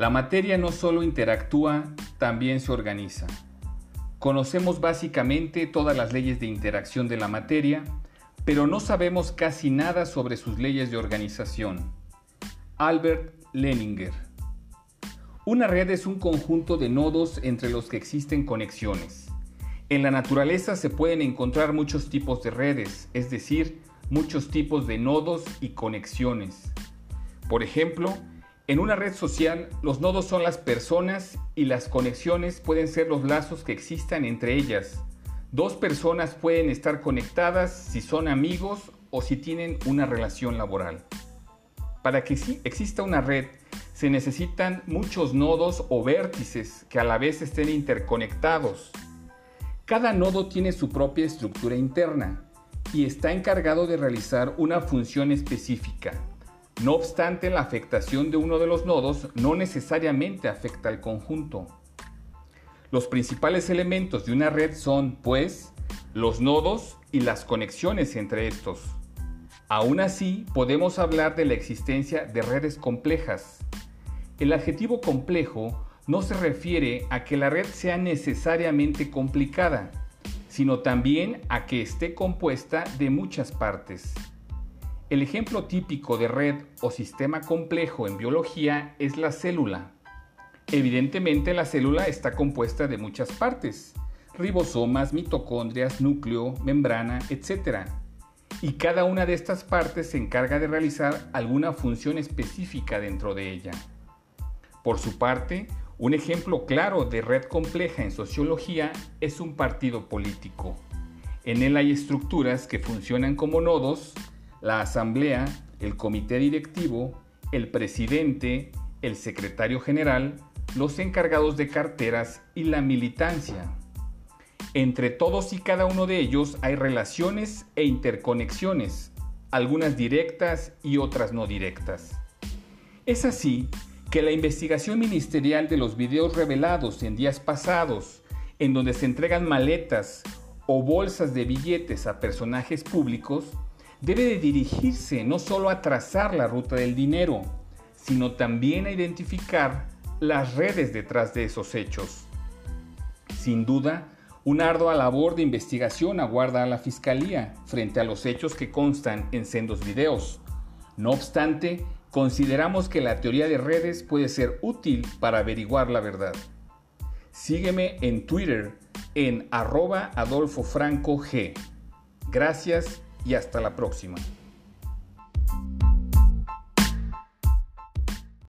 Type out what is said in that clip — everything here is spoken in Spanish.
La materia no solo interactúa, también se organiza. Conocemos básicamente todas las leyes de interacción de la materia, pero no sabemos casi nada sobre sus leyes de organización. Albert Leninger. Una red es un conjunto de nodos entre los que existen conexiones. En la naturaleza se pueden encontrar muchos tipos de redes, es decir, muchos tipos de nodos y conexiones. Por ejemplo, en una red social, los nodos son las personas y las conexiones pueden ser los lazos que existan entre ellas. Dos personas pueden estar conectadas si son amigos o si tienen una relación laboral. Para que exista una red, se necesitan muchos nodos o vértices que a la vez estén interconectados. Cada nodo tiene su propia estructura interna y está encargado de realizar una función específica. No obstante, la afectación de uno de los nodos no necesariamente afecta al conjunto. Los principales elementos de una red son, pues, los nodos y las conexiones entre estos. Aún así, podemos hablar de la existencia de redes complejas. El adjetivo complejo no se refiere a que la red sea necesariamente complicada, sino también a que esté compuesta de muchas partes. El ejemplo típico de red o sistema complejo en biología es la célula. Evidentemente la célula está compuesta de muchas partes, ribosomas, mitocondrias, núcleo, membrana, etc. Y cada una de estas partes se encarga de realizar alguna función específica dentro de ella. Por su parte, un ejemplo claro de red compleja en sociología es un partido político. En él hay estructuras que funcionan como nodos la asamblea, el comité directivo, el presidente, el secretario general, los encargados de carteras y la militancia. Entre todos y cada uno de ellos hay relaciones e interconexiones, algunas directas y otras no directas. Es así que la investigación ministerial de los videos revelados en días pasados, en donde se entregan maletas o bolsas de billetes a personajes públicos, debe de dirigirse no solo a trazar la ruta del dinero, sino también a identificar las redes detrás de esos hechos. Sin duda, una ardua labor de investigación aguarda a la Fiscalía frente a los hechos que constan en sendos videos. No obstante, consideramos que la teoría de redes puede ser útil para averiguar la verdad. Sígueme en Twitter en arroba Adolfo Franco G. Gracias y hasta la próxima.